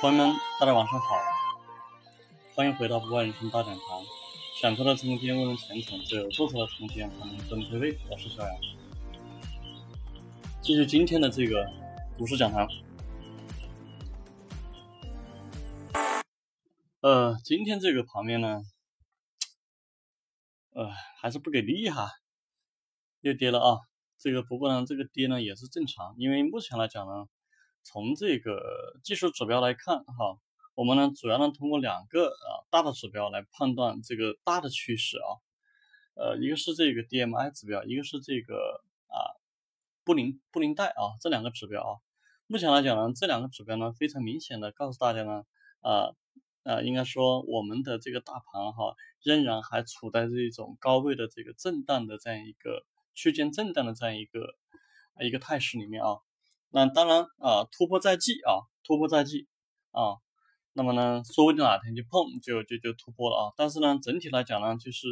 朋友们，大家晚上好，欢迎回到不败人生大讲堂。想出的空间，问问前程，只有做出的空间才能真推背。我是小杨，继续今天的这个股市讲堂。呃，今天这个盘面呢，呃，还是不给力哈，又跌了啊。这个不过呢，这个跌呢也是正常，因为目前来讲呢。从这个技术指标来看，哈，我们呢主要呢通过两个啊大的指标来判断这个大的趋势啊，呃，一个是这个 DMI 指标，一个是这个啊布林布林带啊这两个指标啊，目前来讲呢，这两个指标呢非常明显的告诉大家呢，啊啊应该说我们的这个大盘哈仍然还处在这种高位的这个震荡的这样一个区间震荡的这样一个一个态势里面啊。那当然啊，突破在即啊，突破在即啊，那么呢，说不定哪天就碰就就就突破了啊。但是呢，整体来讲呢，就是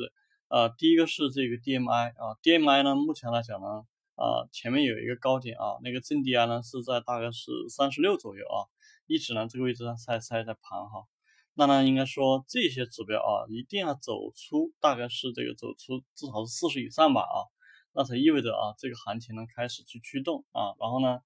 呃，第一个是这个 DMI 啊，DMI 呢，目前来讲呢，啊，前面有一个高点啊，那个正低压呢是在大概是三十六左右啊，一直呢这个位置上在在在盘哈。那呢，应该说这些指标啊，一定要走出大概是这个走出至少是四十以上吧啊，那才意味着啊，这个行情呢开始去驱动啊，然后呢。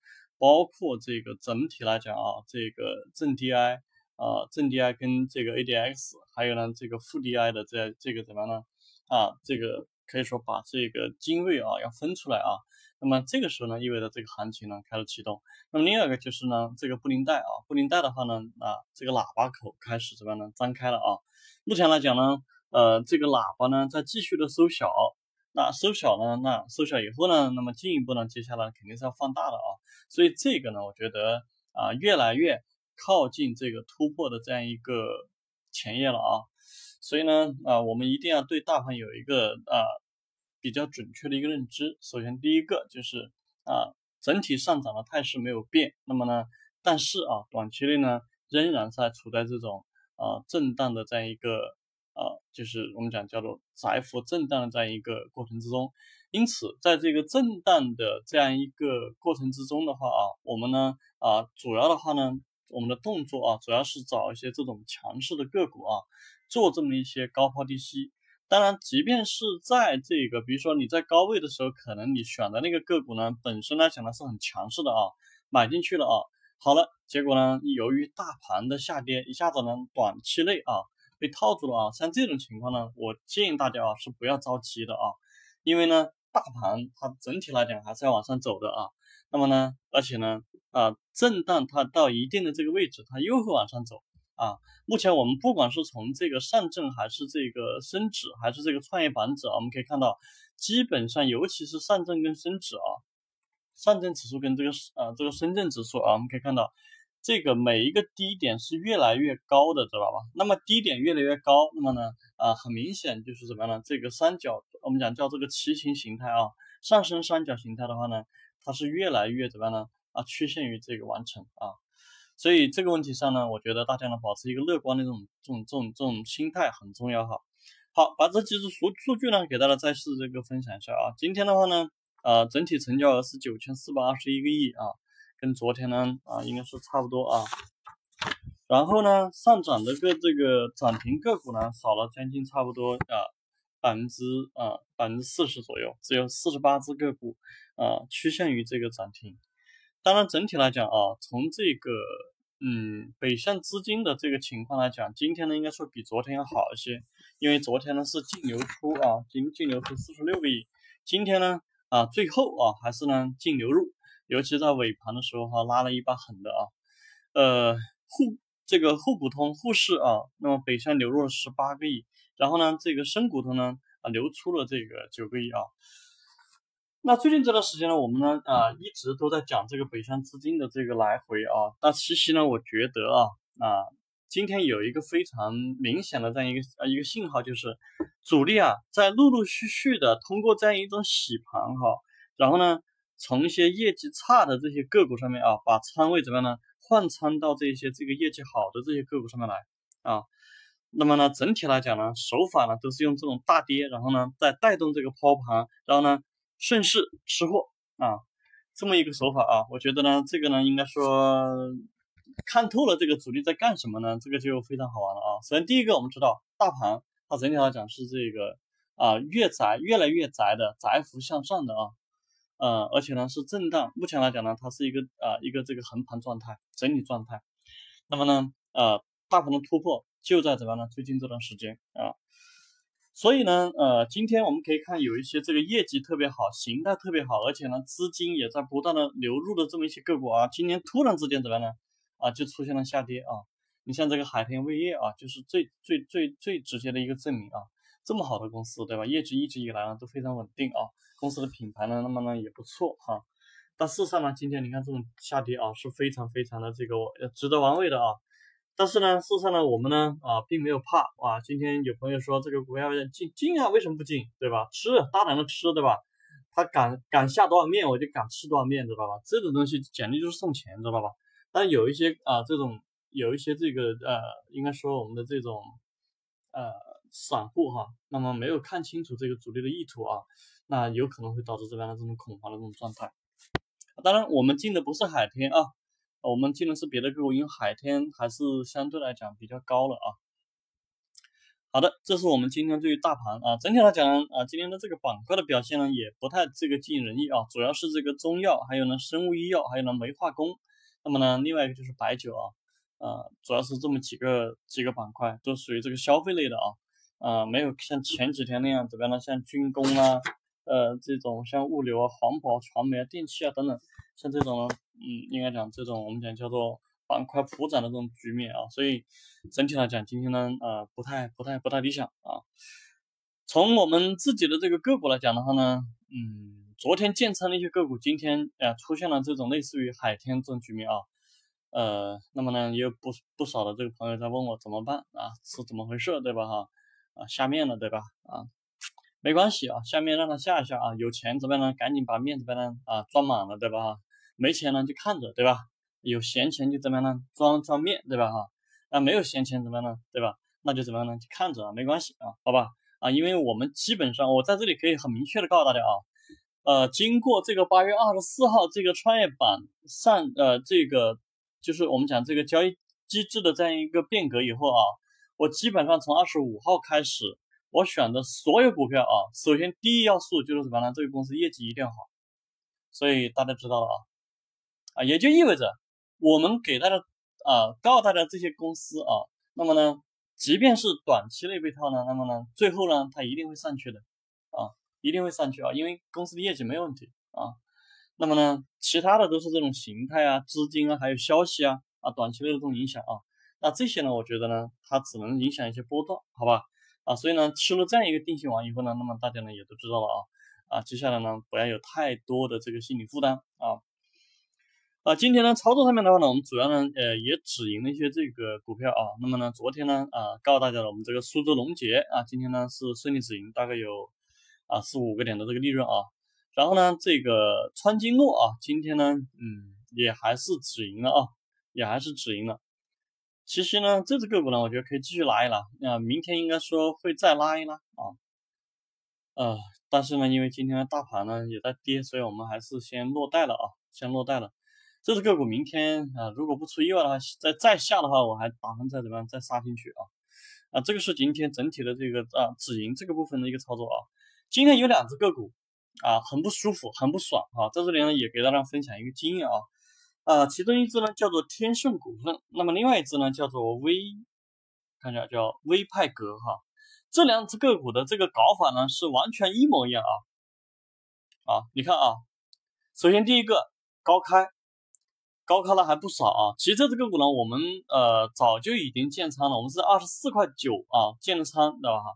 包括这个整体来讲啊，这个正 DI 啊，正 DI 跟这个 ADX，还有呢这个负 DI 的这这个怎么呢？啊，这个可以说把这个精锐啊要分出来啊。那么这个时候呢，意味着这个行情呢开始启动。那么另外一个就是呢，这个布林带啊，布林带的话呢，啊这个喇叭口开始怎么样呢？张开了啊。目前来讲呢，呃这个喇叭呢在继续的缩小。那缩小呢？那缩小以后呢？那么进一步呢？接下来肯定是要放大的啊。所以这个呢，我觉得啊，越来越靠近这个突破的这样一个前夜了啊。所以呢，啊，我们一定要对大盘有一个啊比较准确的一个认知。首先，第一个就是啊，整体上涨的态势没有变。那么呢，但是啊，短期内呢，仍然在处在这种啊震荡的这样一个。啊，就是我们讲叫做窄幅震荡的这样一个过程之中，因此在这个震荡的这样一个过程之中的话啊，我们呢啊主要的话呢，我们的动作啊主要是找一些这种强势的个股啊，做这么一些高抛低吸。当然，即便是在这个比如说你在高位的时候，可能你选的那个个股呢本身来讲呢是很强势的啊，买进去了啊，好了，结果呢由于大盘的下跌，一下子呢短期内啊。被套住了啊！像这种情况呢，我建议大家啊是不要着急的啊，因为呢，大盘它整体来讲还是要往上走的啊。那么呢，而且呢，啊，震荡它到一定的这个位置，它又会往上走啊。目前我们不管是从这个上证，还是这个深指，还是这个创业板指啊，我们可以看到，基本上尤其是上证跟深指啊，上证指数跟这个啊这个深圳指数啊，我们可以看到。这个每一个低点是越来越高的，知道吧？那么低点越来越高，那么呢，啊，很明显就是怎么样呢？这个三角，我们讲叫这个旗形形态啊，上升三角形态的话呢，它是越来越怎么样呢？啊，趋向于这个完成啊。所以这个问题上呢，我觉得大家呢保持一个乐观的这种这种这种这种心态很重要哈。好，把这几组数数据呢给大家再次这个分享一下啊。今天的话呢，呃，整体成交额是九千四百二十一个亿啊。跟昨天呢啊应该是差不多啊，然后呢上涨的个这个涨停个股呢少了将近差不多啊百分之啊百分之四十左右，只有四十八只个股啊趋向于这个涨停。当然整体来讲啊，从这个嗯北向资金的这个情况来讲，今天呢应该说比昨天要好一些，因为昨天呢是净流出啊净净流出四十六个亿，今天呢啊最后啊还是呢净流入。尤其在尾盘的时候哈，拉了一把狠的啊，呃沪这个沪股通沪市啊，那么北向流入了十八个亿，然后呢这个深股通呢啊流出了这个九个亿啊。那最近这段时间呢，我们呢啊一直都在讲这个北向资金的这个来回啊，但其实呢我觉得啊啊今天有一个非常明显的这样一个啊一个信号，就是主力啊在陆陆续续的通过这样一种洗盘哈，然后呢。从一些业绩差的这些个股上面啊，把仓位怎么样呢？换仓到这些这个业绩好的这些个股上面来啊。那么呢，整体来讲呢，手法呢都是用这种大跌，然后呢再带动这个抛盘，然后呢顺势吃货啊，这么一个手法啊。我觉得呢，这个呢应该说看透了这个主力在干什么呢？这个就非常好玩了啊。首先第一个，我们知道大盘它整体来讲是这个啊越窄越来越窄的窄幅向上的啊，呃，而且呢是震荡。目前来讲呢，它是一个啊一个这个横盘状态，整理状态。那么呢，呃，大盘的突破就在怎么样呢？最近这段时间啊。所以呢，呃，今天我们可以看有一些这个业绩特别好，形态特别好，而且呢，资金也在不断的流入的这么一些个股啊，今天突然之间怎么样呢？啊，就出现了下跌啊。你像这个海天味业啊，就是最最最最直接的一个证明啊。这么好的公司，对吧？业绩一直以来呢都非常稳定啊，公司的品牌呢，那么呢也不错哈。但事实上呢，今天你看这种下跌啊，是非常非常的这个值得玩味的啊。但是呢，事实上呢，我们呢啊，并没有怕啊。今天有朋友说这个股票要进进啊，为什么不进？对吧？吃，大胆的吃，对吧？他敢敢下多少面，我就敢吃多少面，知道吧？这种东西简直就是送钱，知道吧？但有一些啊，这种有一些这个呃，应该说我们的这种呃散户哈，那么没有看清楚这个主力的意图啊，那有可能会导致这边的这种恐慌的这种状态。当然，我们进的不是海天啊。我们进的是别的个股，因为海天还是相对来讲比较高了啊。好的，这是我们今天对于大盘啊，整体来讲啊，今天的这个板块的表现呢，也不太这个尽人意啊，主要是这个中药，还有呢生物医药，还有呢煤化工，那么呢另外一个就是白酒啊，呃，主要是这么几个几个板块，都属于这个消费类的啊，啊，没有像前几天那样怎么样呢，像军工啊。呃，这种像物流啊、环保、传媒啊、电器啊等等，像这种，嗯，应该讲这种我们讲叫做板块普涨的这种局面啊，所以整体来讲，今天呢，呃，不太、不太、不太理想啊。从我们自己的这个个股来讲的话呢，嗯，昨天建仓的一些个股，今天呃出现了这种类似于海天这种局面啊，呃，那么呢，也有不不少的这个朋友在问我怎么办啊，是怎么回事，对吧哈？啊，下面了，对吧？啊。没关系啊，下面让他下一下啊，有钱怎么样呢？赶紧把面怎么样呢？啊，装满了对吧？没钱呢就看着对吧？有闲钱就怎么样呢？装装面对吧？哈，那没有闲钱怎么样呢？对吧？那就怎么样呢？就看着啊，没关系啊，好吧？啊，因为我们基本上我在这里可以很明确的告诉大家啊，呃，经过这个八月二十四号这个创业板上呃这个就是我们讲这个交易机制的这样一个变革以后啊，我基本上从二十五号开始。我选的所有股票啊，首先第一要素就是什么呢？这个公司业绩一定要好，所以大家知道了啊，啊，也就意味着我们给大家啊，告诉大家这些公司啊，那么呢，即便是短期内被套呢，那么呢，最后呢，它一定会上去的啊，一定会上去啊，因为公司的业绩没问题啊，那么呢，其他的都是这种形态啊、资金啊、还有消息啊啊，短期内的这种影响啊，那这些呢，我觉得呢，它只能影响一些波段，好吧？啊，所以呢，吃了这样一个定心丸以后呢，那么大家呢也都知道了啊，啊，接下来呢不要有太多的这个心理负担啊，啊，今天呢操作上面的话呢，我们主要呢呃也止盈了一些这个股票啊，那么呢昨天呢啊告诉大家了，我们这个苏州龙杰啊，今天呢是顺利止盈，大概有啊四五个点的这个利润啊，然后呢这个川金诺啊，今天呢嗯也还是止盈了啊，也还是止盈了。其实呢，这只个股呢，我觉得可以继续拉一拉。啊，明天应该说会再拉一拉啊。呃，但是呢，因为今天的大盘呢也在跌，所以我们还是先落袋了啊，先落袋了。这只个股明天啊，如果不出意外的话，再再下的话，我还打算再怎么样再杀进去啊。啊，这个是今天整体的这个啊止盈这个部分的一个操作啊。今天有两只个股啊，很不舒服，很不爽啊，在这里呢也给大家分享一个经验啊。啊，其中一只呢叫做天盛股份，那么另外一只呢叫做微，看一下叫微派格哈，这两只个股的这个搞法呢是完全一模一样啊啊，你看啊，首先第一个高开，高开了还不少啊，其实这只个股呢我们呃早就已经建仓了，我们是二十四块九啊建的仓，对吧哈？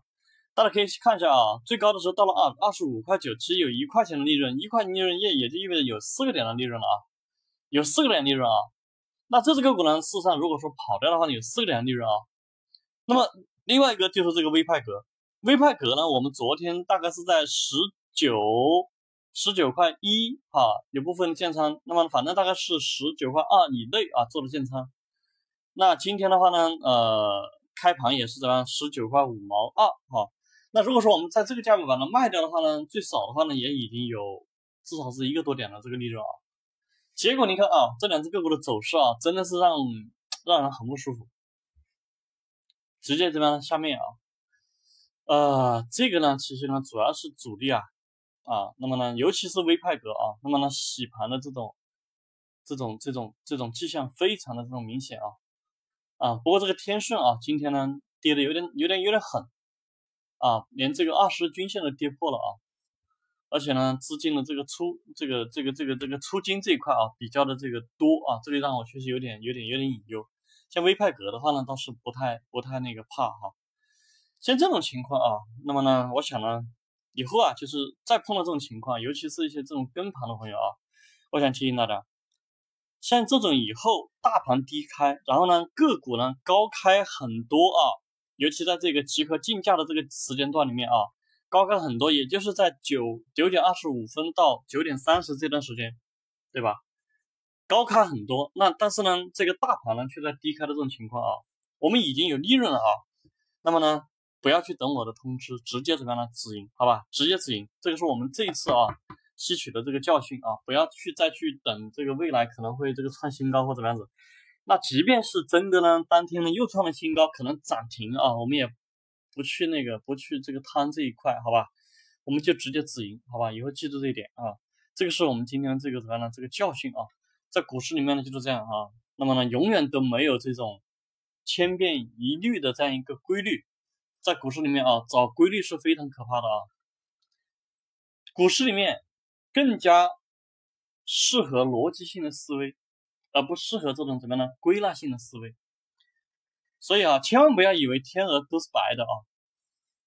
大家可以看一下啊，最高的时候到了二二十五块九，其实有一块钱的利润，一块利润也也就意味着有四个点的利润了啊。有四个点利润啊，那这只个股呢，事实上如果说跑掉的话，有四个点利润啊。那么另外一个就是这个微派格，微派格呢，我们昨天大概是在十九十九块一啊，有部分建仓，那么反正大概是十九块二以内啊做的建仓。那今天的话呢，呃，开盘也是怎么样，十九块五毛二哈。那如果说我们在这个价位把它卖掉的话呢，最少的话呢，也已经有至少是一个多点的这个利润啊。结果你看啊，这两只个股的走势啊，真的是让让人很不舒服。直接这边下面啊，呃，这个呢，其实呢，主要是主力啊，啊，那么呢，尤其是微派格啊，那么呢，洗盘的这种、这种、这种、这种迹象非常的这种明显啊，啊，不过这个天顺啊，今天呢，跌的有点、有点、有点狠啊，连这个二十均线都跌破了啊。而且呢，资金的这个出这个这个这个这个出金这一块啊，比较的这个多啊，这里让我确实有点有点有点隐忧。像微派格的话呢，倒是不太不太那个怕哈。像这种情况啊，那么呢，我想呢，以后啊，就是再碰到这种情况，尤其是一些这种跟盘的朋友啊，我想提醒大家，像这种以后大盘低开，然后呢个股呢高开很多啊，尤其在这个集合竞价的这个时间段里面啊。高开很多，也就是在九九点二十五分到九点三十这段时间，对吧？高开很多，那但是呢，这个大盘呢却在低开的这种情况啊，我们已经有利润了啊，那么呢，不要去等我的通知，直接怎么样呢？止盈，好吧？直接止盈，这个是我们这一次啊吸取的这个教训啊，不要去再去等这个未来可能会这个创新高或怎么样子。那即便是真的呢，当天呢又创了新高，可能涨停啊，我们也。不去那个，不去这个贪这一块，好吧？我们就直接止盈，好吧？以后记住这一点啊。这个是我们今天这个怎么样呢？这个教训啊，在股市里面呢就是这样啊。那么呢，永远都没有这种千变一律的这样一个规律。在股市里面啊，找规律是非常可怕的啊。股市里面更加适合逻辑性的思维，而不适合这种怎么样呢？归纳性的思维。所以啊，千万不要以为天鹅都是白的啊，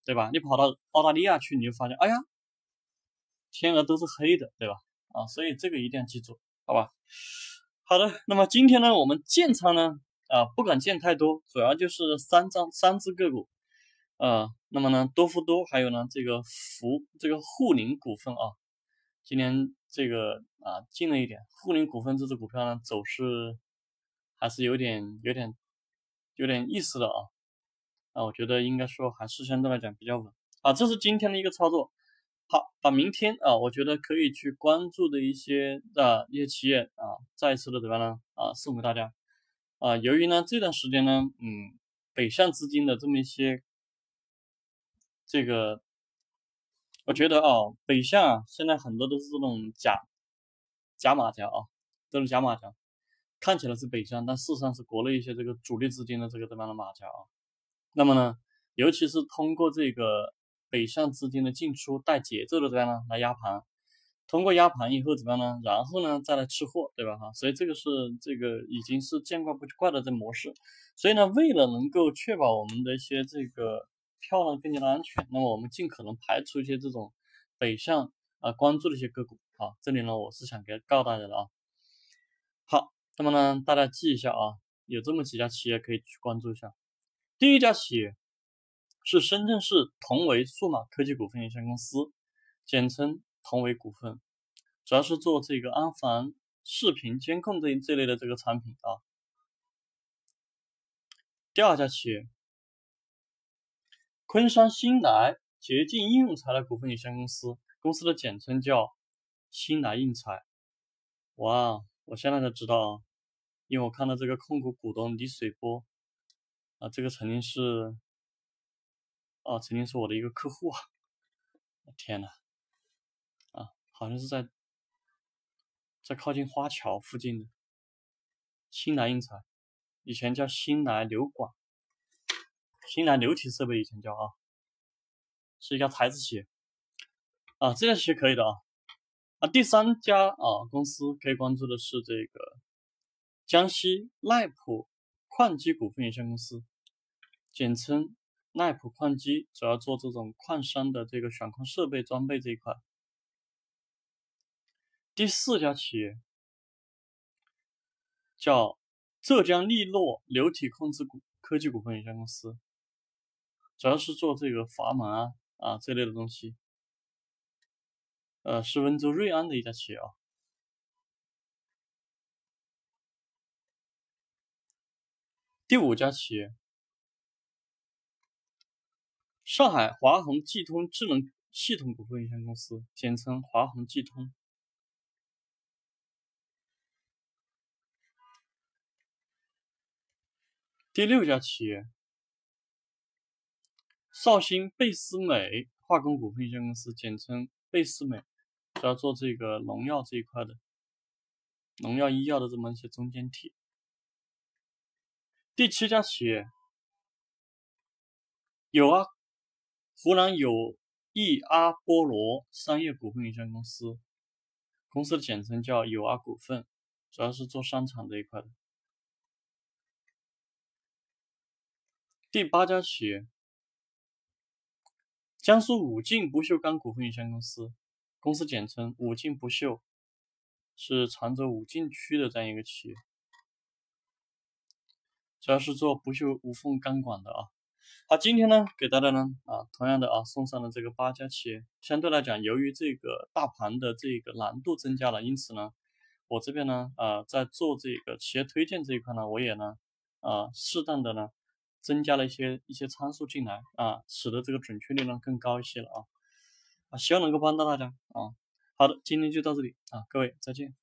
对吧？你跑到澳大利亚去，你就发现，哎呀，天鹅都是黑的，对吧？啊，所以这个一定要记住，好吧？好的，那么今天呢，我们建仓呢，啊，不敢建太多，主要就是三张三只个股，啊，那么呢，多福多还有呢，这个福这个沪宁股份啊，今年这个啊进了一点，沪宁股份这只股票呢，走势还是有点有点。有点意思的啊，啊，我觉得应该说还是相对来讲比较稳啊。这是今天的一个操作，好，把明天啊，我觉得可以去关注的一些啊一些企业啊，再一次的怎么样呢？啊，送给大家啊。由于呢这段时间呢，嗯，北向资金的这么一些这个，我觉得啊，北向啊，现在很多都是这种假假马甲啊，都是假马甲。看起来是北向，但事实上是国内一些这个主力资金的这个这样的马甲啊。那么呢，尤其是通过这个北向资金的进出带节奏的这样呢来压盘，通过压盘以后怎么样呢？然后呢再来吃货，对吧？哈，所以这个是这个已经是见怪不怪的这模式。所以呢，为了能够确保我们的一些这个票呢更加的安全，那么我们尽可能排除一些这种北向啊关注的一些个股啊。这里呢，我是想给告诉大家的啊。那么呢，大家记一下啊，有这么几家企业可以去关注一下。第一家企业是深圳市同维数码科技股份有限公司，简称同维股份，主要是做这个安防视频监控这这类的这个产品啊。第二家企业，昆山新来洁净应用材料股份有限公司，公司的简称叫新来印材。哇，我现在才知道啊。因为我看到这个控股股东李水波，啊，这个曾经是，啊，曾经是我的一个客户啊，天呐，啊，好像是在，在靠近花桥附近的新来印材，以前叫新来流管，新来流体设备以前叫啊，是一家台资企业，啊，这家企业可以的啊，啊，第三家啊公司可以关注的是这个。江西耐普矿机股份有限公司，简称耐普矿机，主要做这种矿山的这个选矿设备装备这一块。第四家企业叫浙江利诺流体控制股科技股份有限公司，主要是做这个阀门啊啊这类的东西。呃，是温州瑞安的一家企业啊。第五家企业，上海华虹技通智能系统股份有限公司，简称华虹技通。第六家企业，绍兴贝斯美化工股份有限公司，简称贝斯美，主要做这个农药这一块的，农药、医药的这么一些中间体。第七家企业，有啊，湖南有益阿波罗商业股份有限公司，公司的简称叫友阿股份，主要是做商场这一块的。第八家企业，江苏武进不锈钢股份有限公司，公司简称武进不锈，是常州武进区的这样一个企业，主要是做不锈无缝钢管的啊。好，今天呢，给大家呢啊，同样的啊，送上了这个八家企业。相对来讲，由于这个大盘的这个难度增加了，因此呢，我这边呢啊，在做这个企业推荐这一块呢，我也呢啊，适当的呢。增加了一些一些参数进来啊，使得这个准确率呢更高一些了啊啊，希望能够帮到大家啊。好的，今天就到这里啊，各位再见。